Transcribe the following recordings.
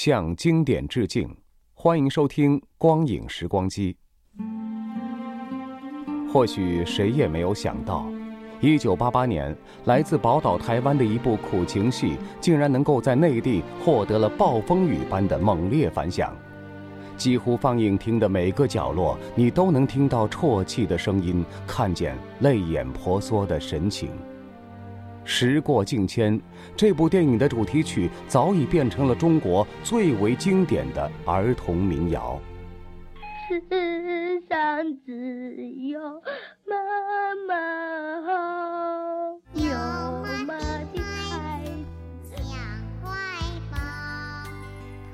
向经典致敬，欢迎收听《光影时光机》。或许谁也没有想到，一九八八年来自宝岛台湾的一部苦情戏，竟然能够在内地获得了暴风雨般的猛烈反响。几乎放映厅的每个角落，你都能听到啜泣的声音，看见泪眼婆娑的神情。时过境迁，这部电影的主题曲早已变成了中国最为经典的儿童民谣。世上只有妈妈好，有妈的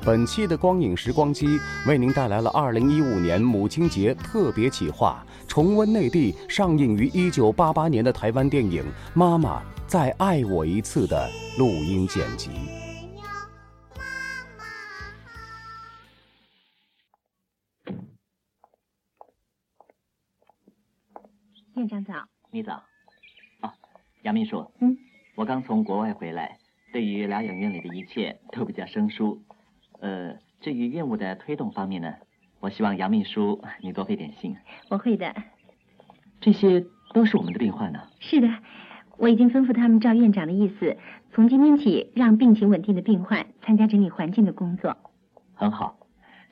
本期的光影时光机为您带来了2015年母亲节特别企划，重温内地上映于1988年的台湾电影《妈妈》。再爱我一次的录音剪辑。院长早，你早。哦，杨秘书。嗯。我刚从国外回来，对于疗养院里的一切都比较生疏。呃，至于院务的推动方面呢，我希望杨秘书你多费点心。我会的。这些都是我们的病患呢。是的。我已经吩咐他们照院长的意思，从今天起让病情稳定的病患参加整理环境的工作。很好。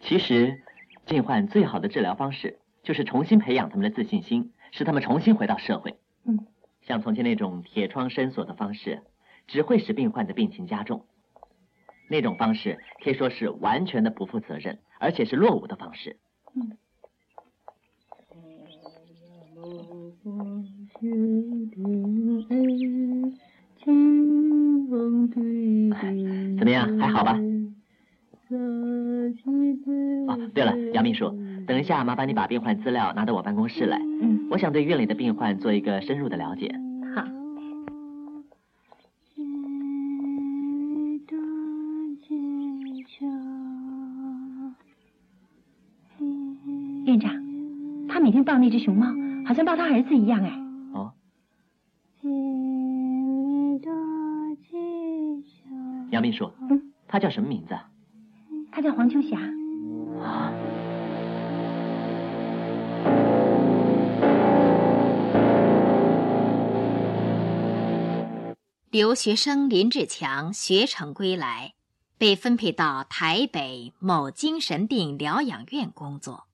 其实，病患最好的治疗方式就是重新培养他们的自信心，使他们重新回到社会。嗯。像从前那种铁窗深锁的方式，只会使病患的病情加重。那种方式可以说是完全的不负责任，而且是落伍的方式。嗯。怎么样，还好吧？哦，对了，杨秘书，等一下麻烦你把病患资料拿到我办公室来。嗯，我想对院里的病患做一个深入的了解。好。那只熊猫，好像抱他儿子一样哎。哦杨秘书，嗯，他叫什么名字？他叫黄秋霞。啊留学生林志强学成归来，被分配到台北某精神病疗养院工作，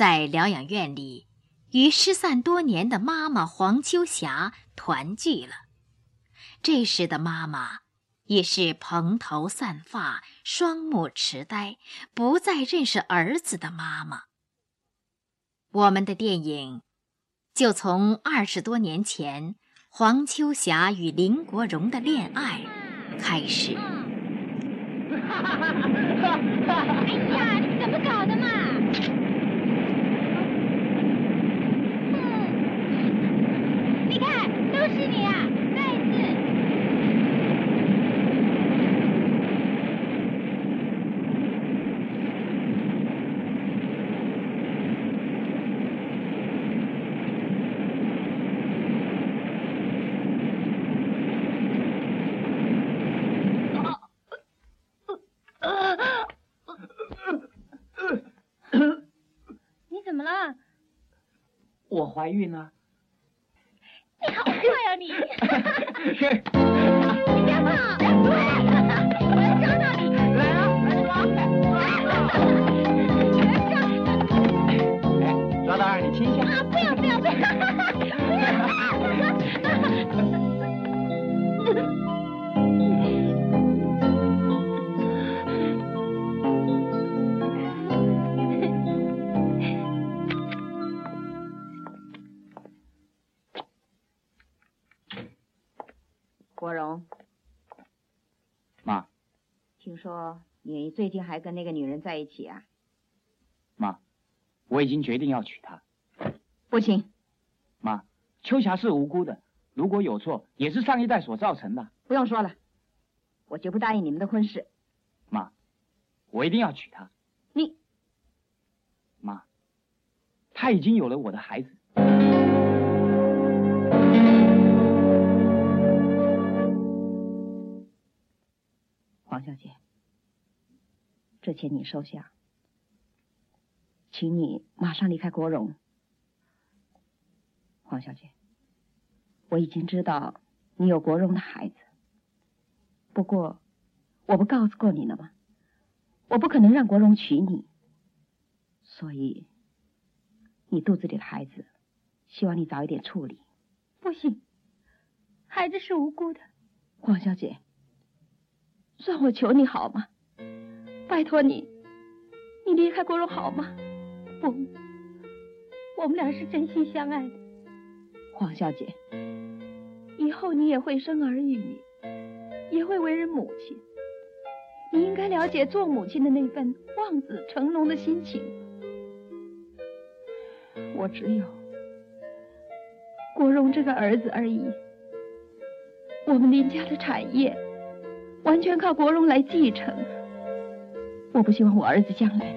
在疗养院里，与失散多年的妈妈黄秋霞团聚了。这时的妈妈。也是蓬头散发、双目痴呆、不再认识儿子的妈妈。我们的电影就从二十多年前黄秋霞与林国荣的恋爱开始。哎呀，你怎么搞的嘛？你恭喜你啊，盖子。你怎么了？我怀孕了。你好坏啊你！说你最近还跟那个女人在一起啊？妈，我已经决定要娶她。不行。妈，秋霞是无辜的，如果有错，也是上一代所造成的。不用说了，我绝不答应你们的婚事。妈，我一定要娶她。你，妈，她已经有了我的孩子。黄小姐，这钱你收下，请你马上离开国荣。黄小姐，我已经知道你有国荣的孩子，不过我不告诉过你了吗？我不可能让国荣娶你，所以你肚子里的孩子，希望你早一点处理。不行，孩子是无辜的。黄小姐。算我求你好吗？拜托你，你离开国荣好吗？不，我们俩是真心相爱的。黄小姐，以后你也会生儿育女，也会为人母亲，你应该了解做母亲的那份望子成龙的心情。我只有国荣这个儿子而已，我们林家的产业。完全靠国荣来继承。我不希望我儿子将来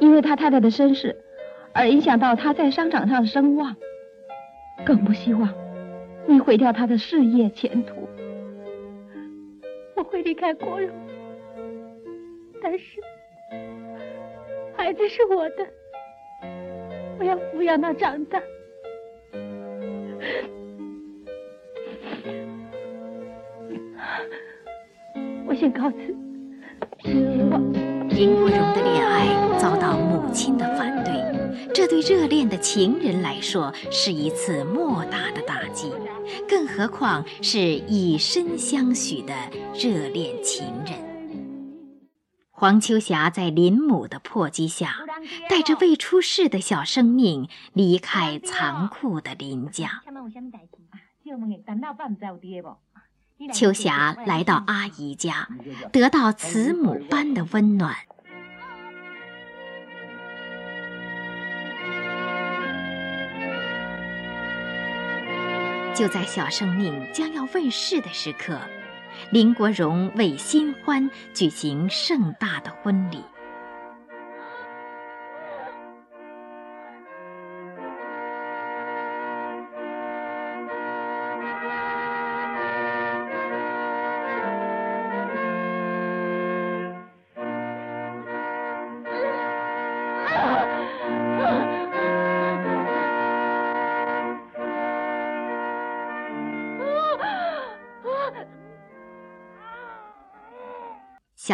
因为他太太的身世而影响到他在商场上的声望，更不希望你毁掉他的事业前途。我会离开国荣，但是孩子是我的，我要抚养他长大。我先告辞。林国荣的恋爱遭到母亲的反对，这对热恋的情人来说是一次莫大的打击，更何况是以身相许的热恋情人。黄秋霞在林母的迫击下，带着未出世的小生命离开残酷的林家。秋霞来到阿姨家，得到慈母般的温暖。就在小生命将要问世的时刻，林国荣为新欢举行盛大的婚礼。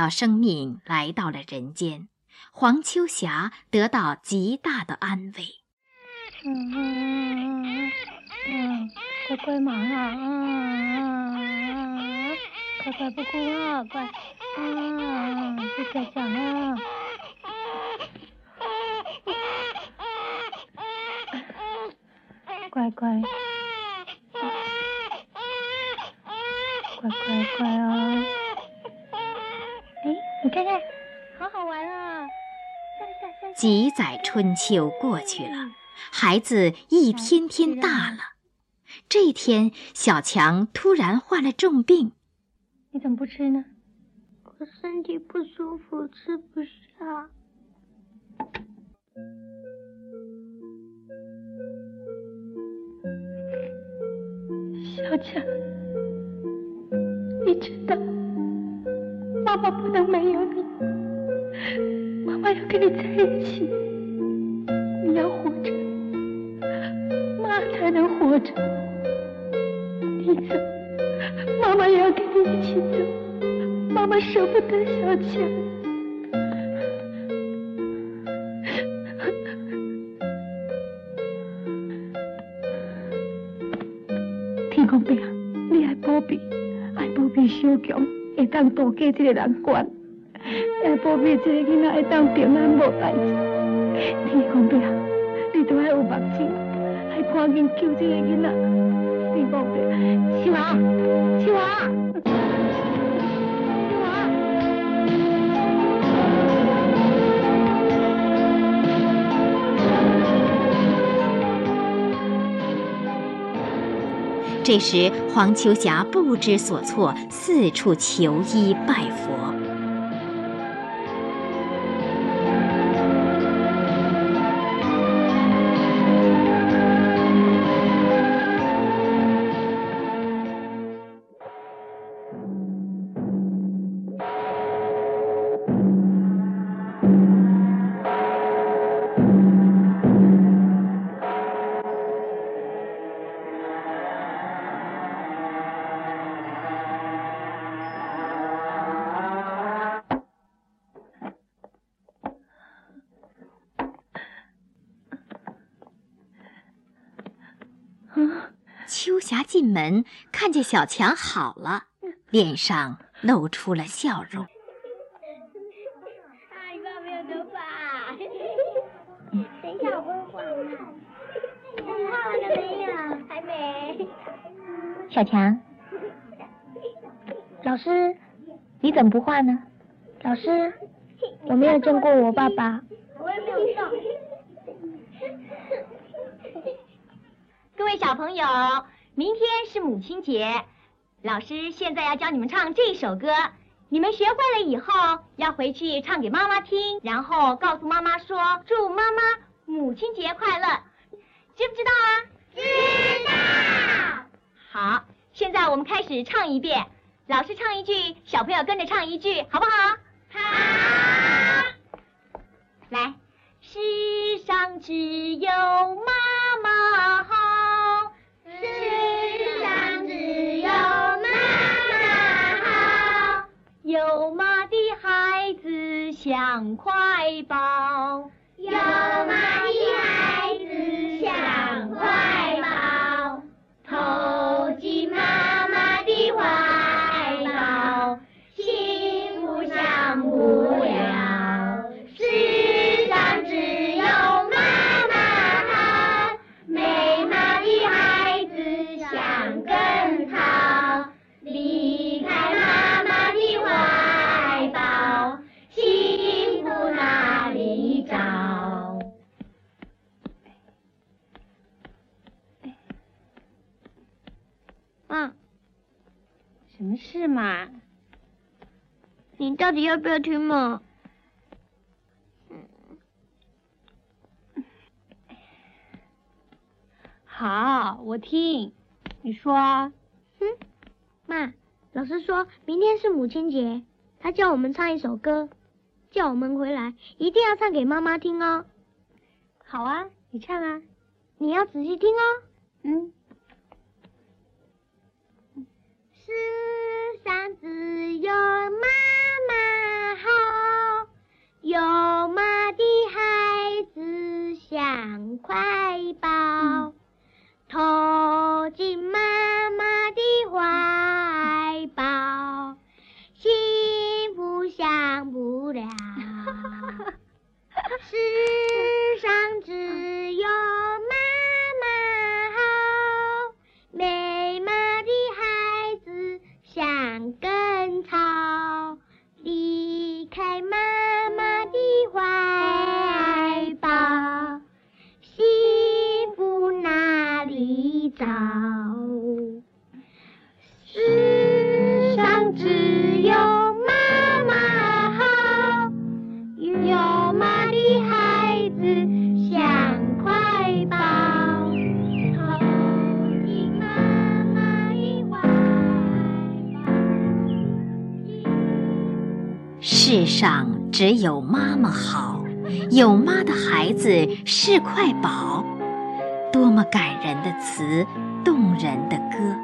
小生命来到了人间，黄秋霞得到极大的安慰。嗯嗯嗯，乖乖嘛啊，嗯乖乖不哭啊，乖，啊，不再讲啊，乖乖，乖乖乖啊。好好玩啊！几载春秋过去了，孩子一天天大了。这天，小强突然患了重病。你怎么不吃呢？我身体不舒服，吃不下。小强，你知道？妈妈不能没有你，妈妈要跟你在一起。你要活着，妈才能活着。你走，妈妈也要跟你一起走。妈妈舍不得小强。天公伯，你爱保庇，爱保庇小强。会当渡过这个难关，保庇这囡仔会当平安无。你有目，赶紧救这囡仔。七娃，七娃。这时，黄秋霞不知所措，四处求医拜佛。霞进门，看见小强好了，脸上露出了笑容。阿姨爸没有头发，等一下我会画呢。画完了没有？还没。小强，老师，你怎么不画呢？老师，我没有见过我爸爸。我也没有上。各位小朋友，明天是母亲节，老师现在要教你们唱这首歌。你们学会了以后，要回去唱给妈妈听，然后告诉妈妈说：“祝妈妈母亲节快乐。”知不知道啊？知道。好，现在我们开始唱一遍，老师唱一句，小朋友跟着唱一句，好不好？好。来，世上只有妈抢快宝你要不要听嘛？好，我听。你说。哼，妈，老师说明天是母亲节，他叫我们唱一首歌，叫我们回来一定要唱给妈妈听哦。好啊，你唱啊。你要仔细听哦。嗯。世上只有妈有妈的孩子像块宝，投进妈妈的怀抱，幸福享不了。世上只有世上只有妈妈好，有妈的孩子像块宝，世上只有妈妈好，有妈的孩子是块宝。多么感人的词，动人的歌！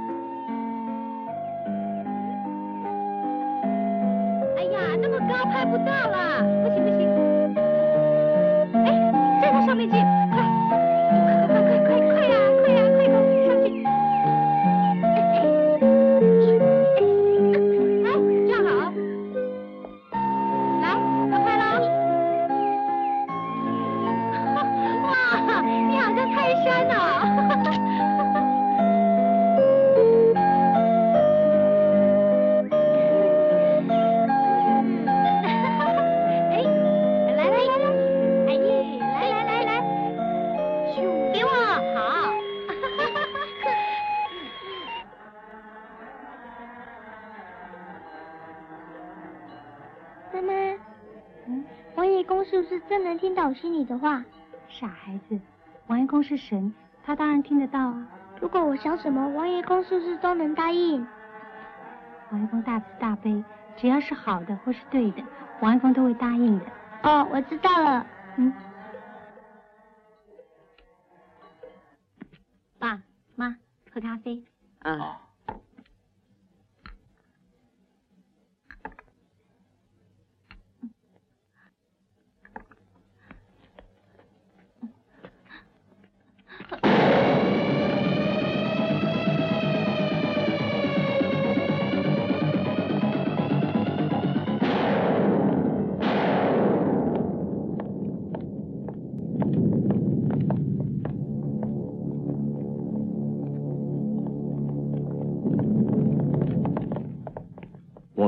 的话。傻孩子，王爷公是神，他当然听得到啊。如果我想什么，王爷公是不是都能答应？王爷公大慈大悲，只要是好的或是对的，王爷公都会答应的。哦，我知道了。嗯。爸妈，喝咖啡。啊。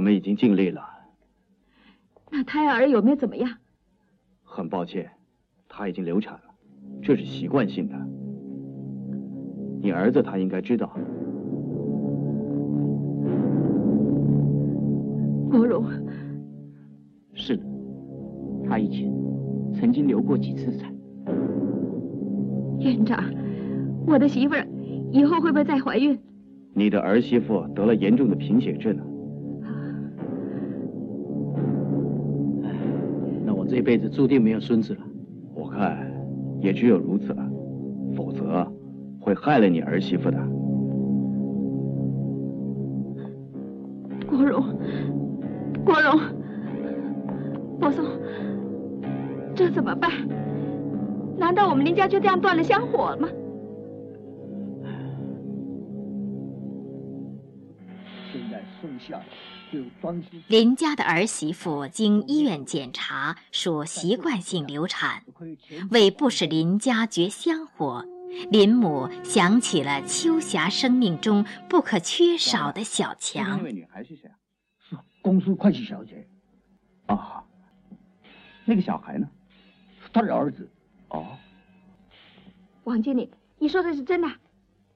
我们已经尽力了。那胎儿有没有怎么样？很抱歉，他已经流产了，这是习惯性的。你儿子他应该知道。国荣，是的，他以前曾经流过几次产。院长，我的媳妇儿以后会不会再怀孕？你的儿媳妇得了严重的贫血症。这辈子注定没有孙子了，我看也只有如此了，否则会害了你儿媳妇的。国荣，国荣，伯松，这怎么办？难道我们林家就这样断了香火了吗？林家的儿媳妇经医院检查属习惯性流产，为不使林家绝香火，林母想起了秋霞生命中不可缺少的小强。那位女孩是谁啊？是公司会计小姐。啊，那个小孩呢？他的儿子。哦。王经理，你说的是真的？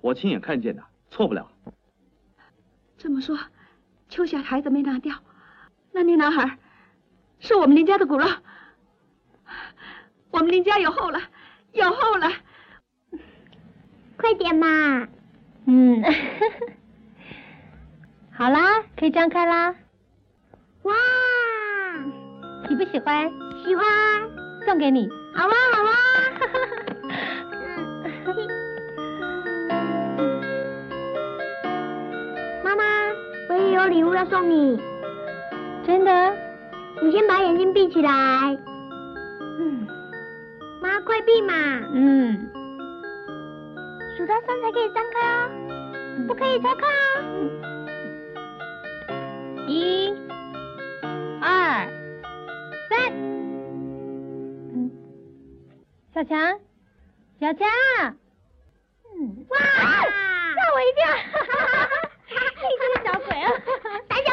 我亲眼看见的，错不了。这么说。秋霞孩子没拿掉，那那男孩是我们林家的骨肉，我们林家有后了，有后了，快点嘛！嗯，好啦，可以张开啦。哇，喜不喜欢？喜欢，送给你。好哇，好哇。有礼物要送你，真的？你先把眼睛闭起来。嗯，妈，快闭嘛。嗯。数到三才可以张开哦，不可以偷看哦。一、二、三。嗯，小强，小强。嗯。哇！吓我一跳。哈哈哈。你个小鬼啊！胆小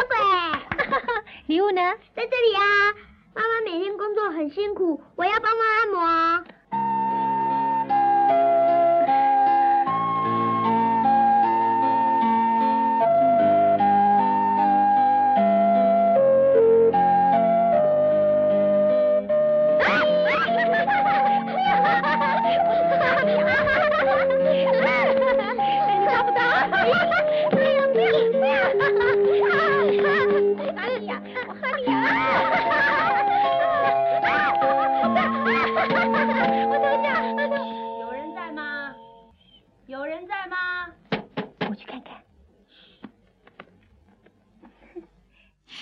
礼物呢？在这里啊！妈妈每天工作很辛苦，我要帮妈按摩。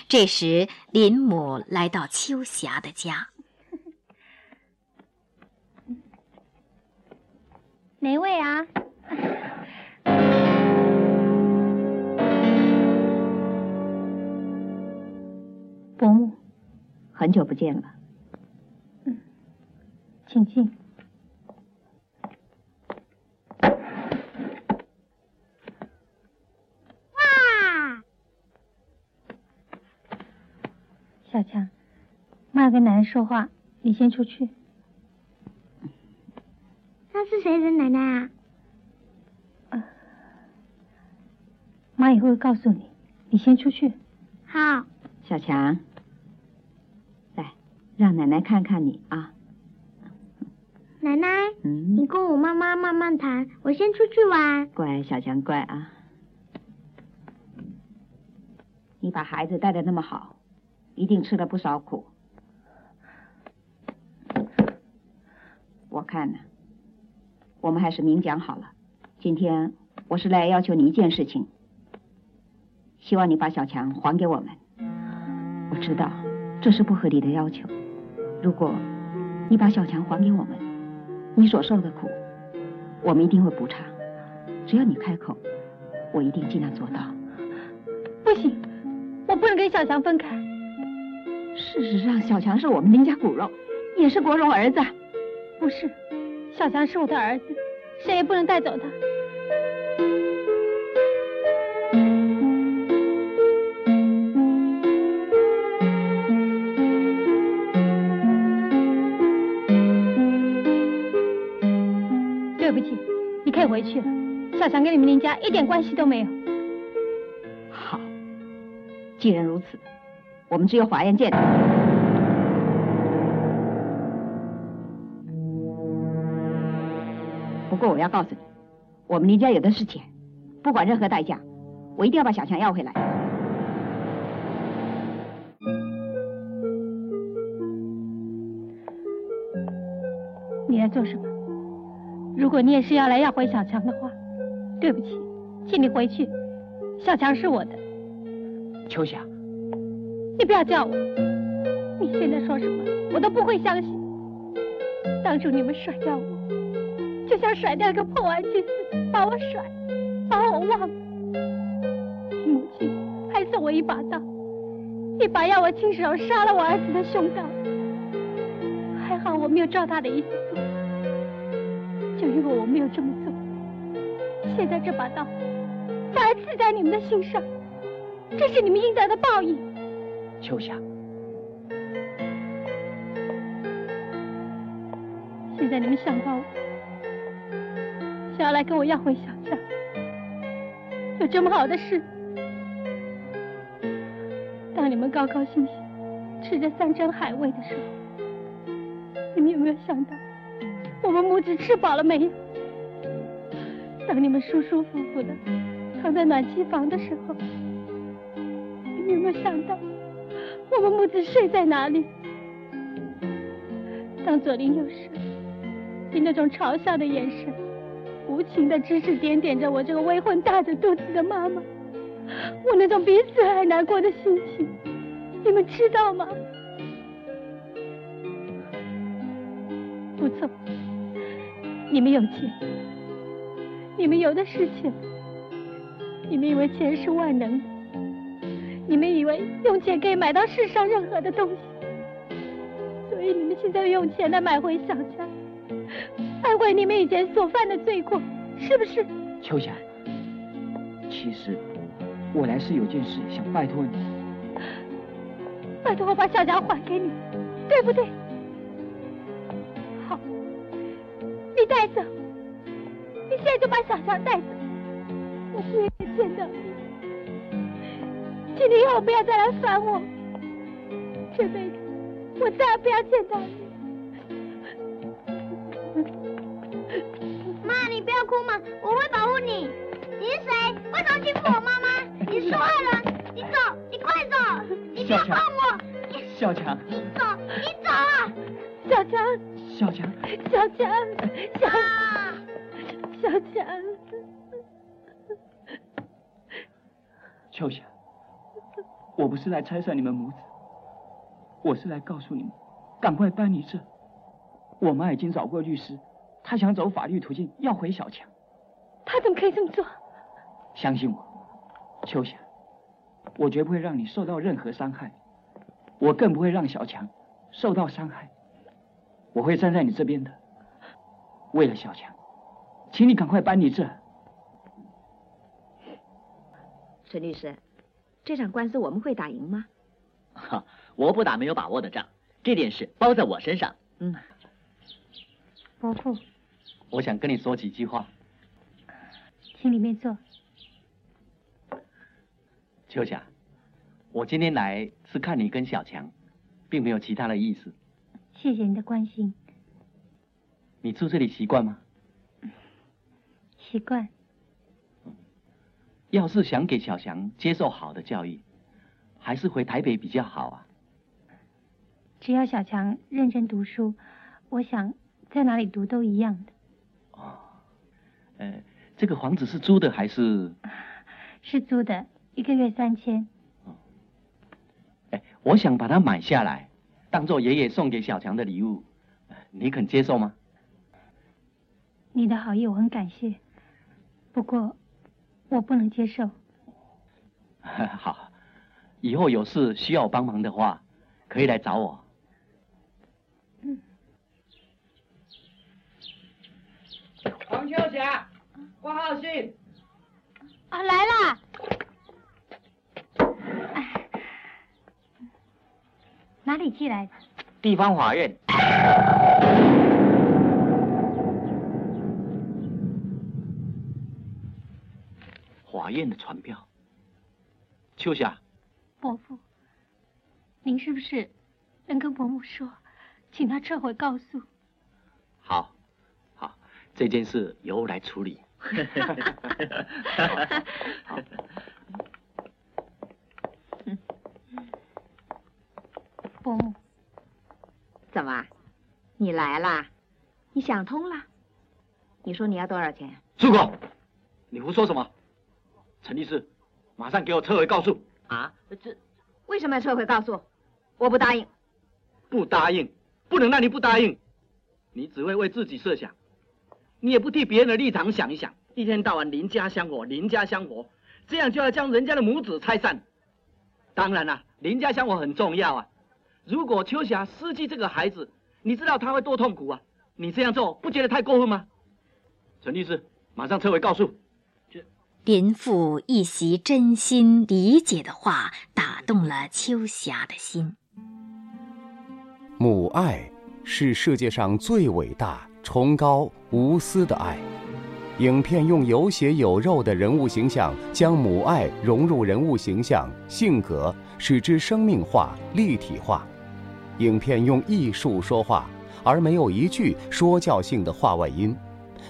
这时，林母来到秋霞的家。哪位啊？伯母，很久不见了。嗯，请进。小强，妈要跟奶奶说话，你先出去。那是谁的奶奶啊？妈以后会告诉你，你先出去。好。小强，来，让奶奶看看你啊。奶奶，嗯，你跟我妈妈慢慢谈，我先出去玩。乖，小强，乖啊！你把孩子带的那么好，一定吃了不少苦。我看呢，我们还是明讲好了。今天我是来要求你一件事情，希望你把小强还给我们。我知道这是不合理的要求，如果你把小强还给我们，你所受的苦，我们一定会补偿。只要你开口，我一定尽量做到。不行，我不能跟小强分开。事实上，小强是我们林家骨肉，也是国荣儿子。不是，小强是我的儿子，谁也不能带走他。对不起，你可以回去了。小强跟你们林家一点关系都没有。好，既然如此，我们只有法院见。不过我要告诉你，我们林家有的是钱，不管任何代价，我一定要把小强要回来。你来做什么？如果你也是要来要回小强的话，对不起，请你回去。小强是我的。秋霞，你不要叫我。你现在说什么，我都不会相信。当初你们甩掉我。就像甩掉一个破玩具似的，把我甩，把我忘了。母亲还送我一把刀，一把要我亲手杀了我儿子的凶刀。还好我没有照他的意思做，就因为我没有这么做，现在这把刀反而刺在你们的心上，这是你们应得的报应。秋霞，现在你们想到我。要来跟我要回小家，有这么好的事？当你们高高兴兴吃着山珍海味的时候，你们有没有想到我们母子吃饱了没有？当你们舒舒服服的躺在暖气房的时候，你有没有想到我们母子睡在哪里？当左邻右舍以那种嘲笑的眼神。无情的指指点点着我这个未婚大着肚子的妈妈，我那种比死还难过的心情，你们知道吗？不错，你们有钱，你们有的是钱，你们以为钱是万能的，你们以为用钱可以买到世上任何的东西，所以你们现在用钱来买回小家。忏悔你们以前所犯的罪过，是不是？秋霞，其实我来是有件事想拜托你，拜托我把小强还给你，对不对？好，你带走，你现在就把小强带走，我不愿意见到你，请你以后不要再来烦我，这辈子我再也不要见到你。妈，你不要哭嘛，我会保护你。你是谁？为什么欺负我妈妈？你是坏人！你走，你快走！你不要碰我！小强，你走，你走啊！小强，小强，小强，小小强。秋霞，我不是来拆散你们母子，我是来告诉你们，赶快搬离这。我妈已经找过律师。她想走法律途径要回小强，他怎么可以这么做？相信我，秋霞，我绝不会让你受到任何伤害，我更不会让小强受到伤害，我会站在你这边的。为了小强，请你赶快搬离这。陈律师，这场官司我们会打赢吗？哈，我不打没有把握的仗，这件事包在我身上。嗯，伯父。我想跟你说几句话，请里面坐。秋霞，我今天来是看你跟小强，并没有其他的意思。谢谢你的关心。你住这里习惯吗？习惯。要是想给小强接受好的教育，还是回台北比较好啊。只要小强认真读书，我想在哪里读都一样的。哦，呃，这个房子是租的还是？是租的，一个月三千。哎，我想把它买下来，当做爷爷送给小强的礼物，你肯接受吗？你的好意我很感谢，不过我不能接受。好，以后有事需要帮忙的话，可以来找我。嗯。黄秋霞，挂号信。啊，来啦！哪里寄来的？地方法院。法院的传票。秋霞。伯父，您是不是能跟伯母说，请他撤回告诉？好，好，这件事由我来处理。好。伯母，怎么，你来啦？你想通了？你说你要多少钱？住口！你胡说什么？陈律师，马上给我撤回告诉。啊？这为什么要撤回告诉？我不答应。不答应，不能让你不答应。你只会为自己设想，你也不替别人的立场想一想。一天到晚邻家香火，邻家香火，这样就要将人家的母子拆散。当然啦，邻家香火很重要啊。如果秋霞失去这个孩子，你知道他会多痛苦啊！你这样做不觉得太过分吗？陈律师，马上撤回告诉。林父一席真心理解的话，打动了秋霞的心。母爱是世界上最伟大、崇高、无私的爱。影片用有血有肉的人物形象，将母爱融入人物形象、性格，使之生命化、立体化。影片用艺术说话，而没有一句说教性的话外音，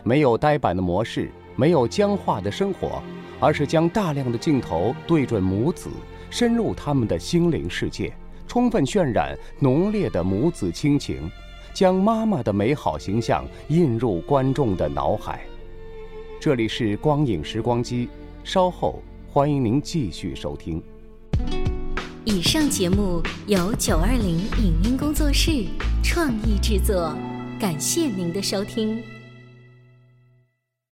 没有呆板的模式，没有僵化的生活，而是将大量的镜头对准母子，深入他们的心灵世界，充分渲染浓烈的母子亲情，将妈妈的美好形象印入观众的脑海。这里是光影时光机，稍后欢迎您继续收听。以上节目由九二零影音工作室创意制作，感谢您的收听。